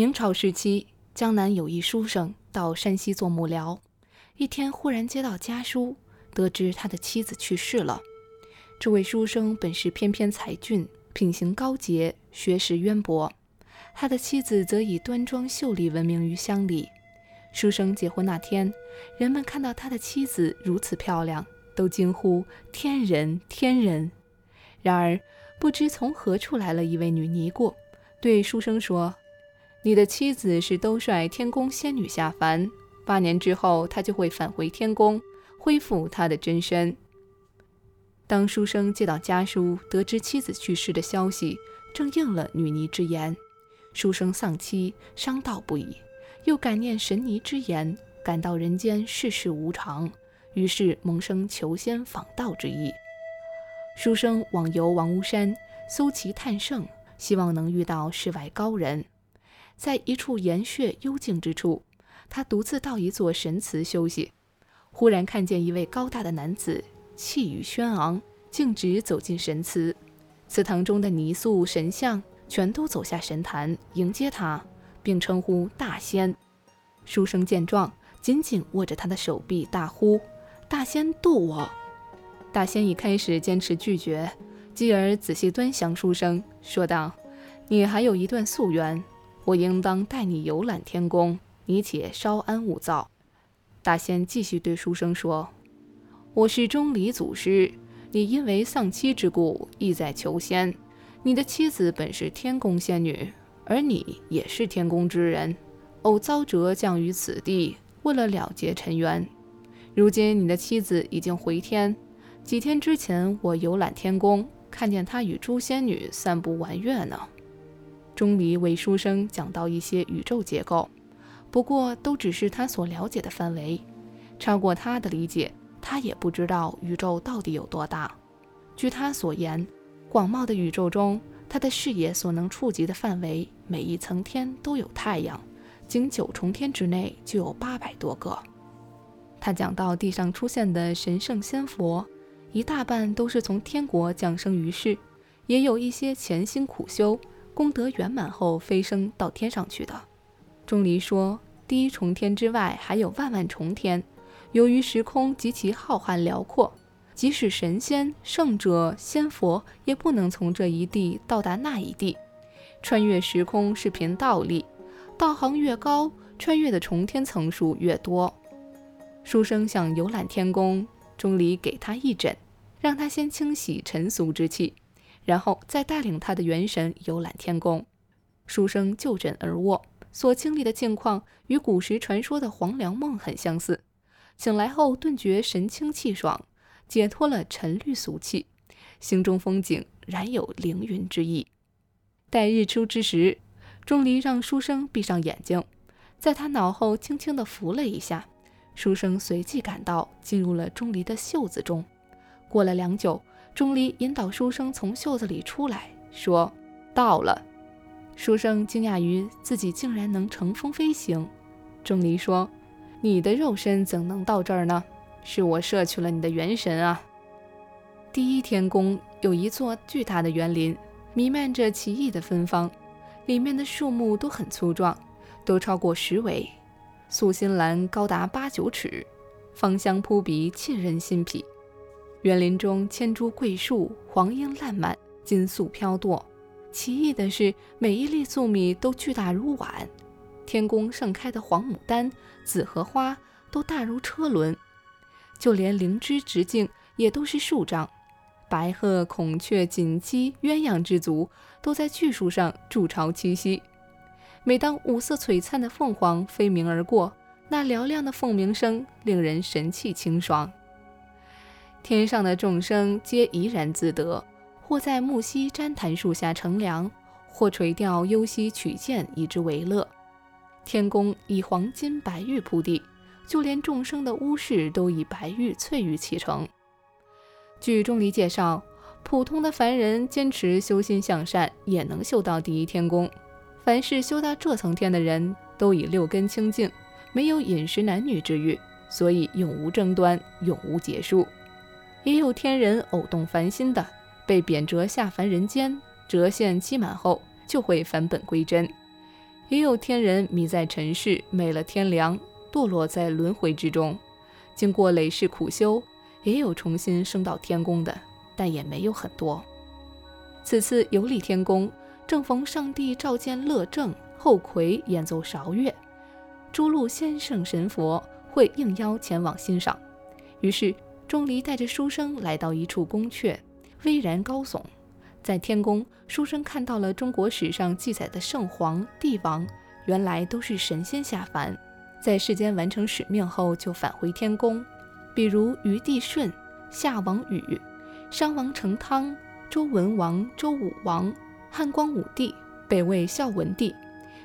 明朝时期，江南有一书生到山西做幕僚，一天忽然接到家书，得知他的妻子去世了。这位书生本是翩翩才俊，品行高洁，学识渊博，他的妻子则以端庄秀丽闻名于乡里。书生结婚那天，人们看到他的妻子如此漂亮，都惊呼“天人，天人”。然而，不知从何处来了一位女尼姑，对书生说：“你的妻子是兜率天宫仙女下凡，八年之后，她就会返回天宫，恢复她的真身。”当书生接到家书，得知妻子去世的消息，正应了女尼之言。书生丧妻，伤悼不已。又感念神尼之言，感到人间世事无常，于是萌生求仙访道之意。书生往游王屋山，搜奇探胜，希望能遇到世外高人。在一处岩穴幽静之处，他独自到一座神祠休息，忽然看见一位高大的男子，气宇轩昂，径直走进神祠。祠堂中的泥塑神像全都走下神坛迎接他。并称呼大仙。书生见状，紧紧握着他的手臂，大呼：“大仙渡我！”大仙一开始坚持拒绝，继而仔细端详书生，说道：“你还有一段夙缘，我应当带你游览天宫，你且稍安勿躁。”大仙继续对书生说：“我是钟离祖师，你因为丧妻之故，意在求仙。你的妻子本是天宫仙女。”而你也是天宫之人，偶遭折降于此地，为了了结尘缘。如今你的妻子已经回天，几天之前我游览天宫，看见她与诸仙女散步玩月呢。钟离为书生讲到一些宇宙结构，不过都只是他所了解的范围，超过他的理解，他也不知道宇宙到底有多大。据他所言，广袤的宇宙中。他的视野所能触及的范围，每一层天都有太阳，仅九重天之内就有八百多个。他讲到地上出现的神圣仙佛，一大半都是从天国降生于世，也有一些潜心苦修，功德圆满后飞升到天上去的。钟离说，第一重天之外还有万万重天，由于时空极其浩瀚辽阔。即使神仙、圣者、仙佛也不能从这一地到达那一地。穿越时空是凭道力，道行越高，穿越的重天层数越多。书生想游览天宫，钟离给他一枕，让他先清洗尘俗之气，然后再带领他的元神游览天宫。书生就枕而卧，所经历的境况与古时传说的黄粱梦很相似。醒来后顿觉神清气爽。解脱了尘虑俗气，心中风景然有凌云之意。待日出之时，钟离让书生闭上眼睛，在他脑后轻轻地拂了一下，书生随即感到进入了钟离的袖子中。过了良久，钟离引导书生从袖子里出来，说：“到了。”书生惊讶于自己竟然能乘风飞行。钟离说：“你的肉身怎能到这儿呢？”是我摄取了你的元神啊！第一天宫有一座巨大的园林，弥漫着奇异的芬芳，里面的树木都很粗壮，都超过十围，素心兰高达八九尺，芳香扑鼻，沁人心脾。园林中千株桂树，黄莺烂漫，金粟飘堕。奇异的是，每一粒粟米都巨大如碗。天宫盛开的黄牡丹、紫荷花都大如车轮。就连灵芝直径也都是数丈，白鹤、孔雀、锦鸡、鸳鸯之族都在巨树上筑巢栖息。每当五色璀璨的凤凰飞鸣而过，那嘹亮的凤鸣声令人神气清爽。天上的众生皆怡然自得，或在木樨旃檀树下乘凉，或垂钓幽溪取剑以之为乐。天宫以黄金白玉铺地。就连众生的屋室都以白玉、翠玉砌成。据钟离介绍，普通的凡人坚持修心向善，也能修到第一天宫。凡是修到这层天的人，都以六根清净，没有饮食男女之欲，所以永无争端，永无结束。也有天人偶动凡心的，被贬谪下凡人间，谪现期满后就会返本归真。也有天人迷在尘世，没了天良，堕落在轮回之中，经过累世苦修，也有重新升到天宫的，但也没有很多。此次游历天宫，正逢上帝召见乐正、后魁演奏韶乐，诸路仙圣神佛会应邀前往欣赏。于是钟离带着书生来到一处宫阙，巍然高耸。在天宫，书生看到了中国史上记载的圣皇、帝王，原来都是神仙下凡，在世间完成使命后就返回天宫。比如虞帝舜、夏王禹、商王成汤。周文王、周武王、汉光武帝、北魏孝文帝、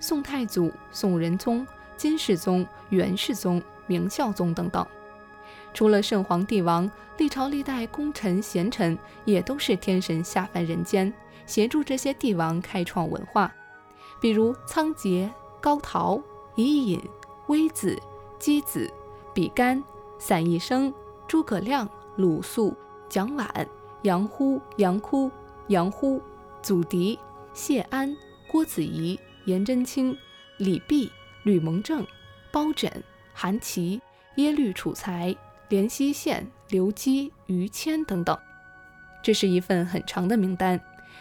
宋太祖、宋仁宗、金世宗、元世宗、明孝宗等等。除了圣皇帝王，历朝历代功臣贤臣也都是天神下凡人间，协助这些帝王开创文化。比如仓颉、高陶、伊尹、微子、箕子、比干、散宜生、诸葛亮、鲁肃、蒋琬。杨忽、杨枯、杨忽、祖狄、谢安、郭子仪、颜真卿、李泌、吕蒙正、包拯、韩琦、耶律楚材、连西县、刘基、于谦等等。这是一份很长的名单，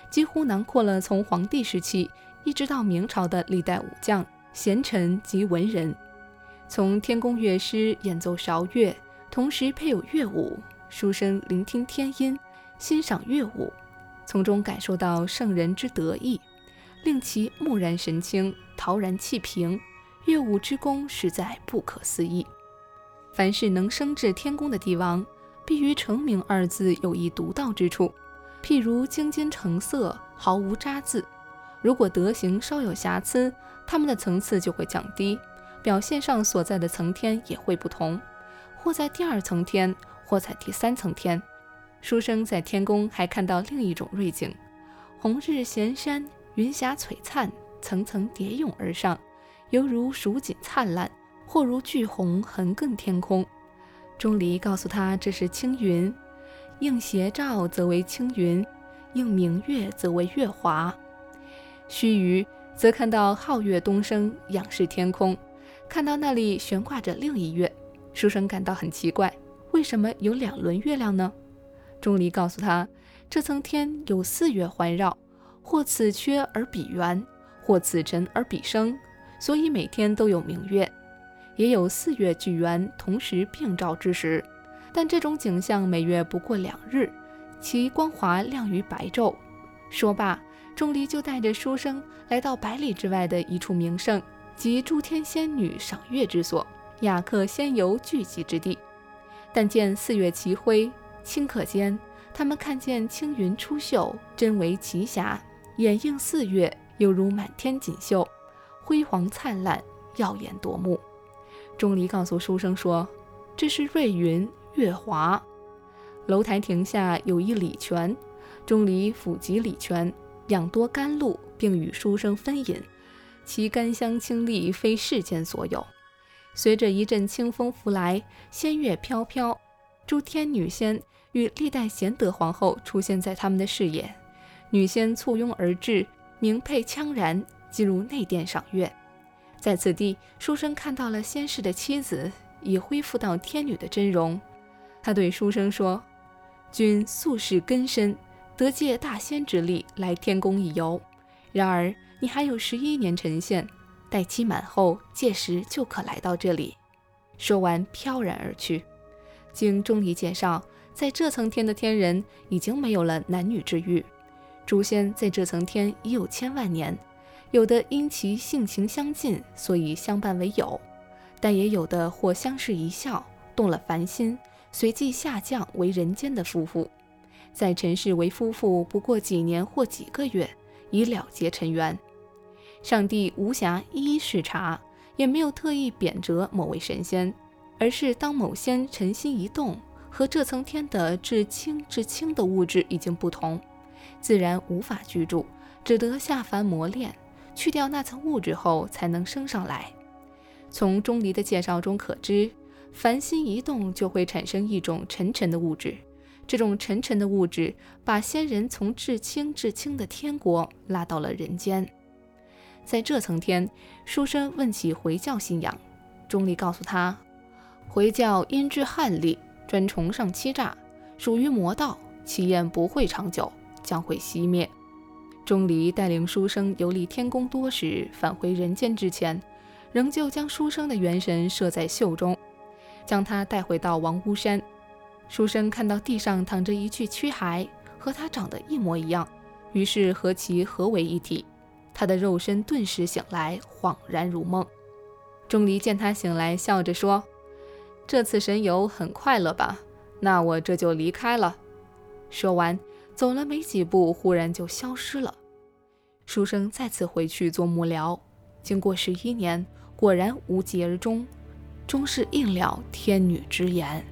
几乎囊括了从黄帝时期一直到明朝的历代武将、贤臣及文人。从天宫乐师演奏韶乐，同时配有乐舞，书生聆听天音。欣赏乐舞，从中感受到圣人之德意，令其木然神清，陶然气平。乐舞之功实在不可思议。凡是能升至天宫的帝王，必于成名二字有一独到之处。譬如精金成色，毫无渣滓；如果德行稍有瑕疵，他们的层次就会降低，表现上所在的层天也会不同，或在第二层天，或在第三层天。书生在天宫还看到另一种瑞景：红日衔山，云霞璀璨，层层叠涌而上，犹如蜀锦灿烂，或如巨虹横亘天空。钟离告诉他，这是青云，应斜照则为青云，应明月则为月华。须臾，则看到皓月东升，仰视天空，看到那里悬挂着另一月。书生感到很奇怪，为什么有两轮月亮呢？钟离告诉他，这层天有四月环绕，或此缺而彼圆，或此沉而彼升，所以每天都有明月，也有四月聚圆同时并照之时。但这种景象每月不过两日，其光华亮于白昼。说罢，钟离就带着书生来到百里之外的一处名胜，即诸天仙女赏月之所，雅客仙游聚集之地。但见四月齐辉。顷刻间，他们看见青云出岫，真为奇霞，掩映四月，犹如满天锦绣，辉煌灿烂，耀眼夺目。钟离告诉书生说：“这是瑞云月华。”楼台亭下有一礼泉，钟离抚及礼泉，养多甘露，并与书生分饮，其甘香清丽，非世间所有。随着一阵清风拂来，仙乐飘飘，诸天女仙。与历代贤德皇后出现在他们的视野，女仙簇拥而至，名佩羌然，进入内殿赏月。在此地，书生看到了先世的妻子，已恢复到天女的真容。他对书生说：“君素世根深，得借大仙之力来天宫一游。然而你还有十一年辰限，待期满后，届时就可来到这里。”说完，飘然而去。经钟离介绍。在这层天的天人已经没有了男女之欲，诛仙在这层天已有千万年，有的因其性情相近，所以相伴为友，但也有的或相视一笑，动了凡心，随即下降为人间的夫妇，在尘世为夫妇不过几年或几个月，已了结尘缘。上帝无暇一一视察，也没有特意贬谪某位神仙，而是当某仙尘心一动。和这层天的至清至清的物质已经不同，自然无法居住，只得下凡磨练，去掉那层物质后才能升上来。从钟离的介绍中可知，凡心一动就会产生一种沉沉的物质，这种沉沉的物质把仙人从至清至清的天国拉到了人间。在这层天，书生问起回教信仰，钟离告诉他，回教因治汉历，专崇尚欺诈，属于魔道，其焰不会长久，将会熄灭。钟离带领书生游历天宫多时，返回人间之前，仍旧将书生的元神摄在袖中，将他带回到王屋山。书生看到地上躺着一具躯骸，和他长得一模一样，于是和其合为一体。他的肉身顿时醒来，恍然如梦。钟离见他醒来，笑着说：“这次神游很快乐吧？那我这就离开了。”说完，走了没几步，忽然就消失了。书生再次回去做幕僚，经过十一年，果然无疾而终，终是应了天女之言。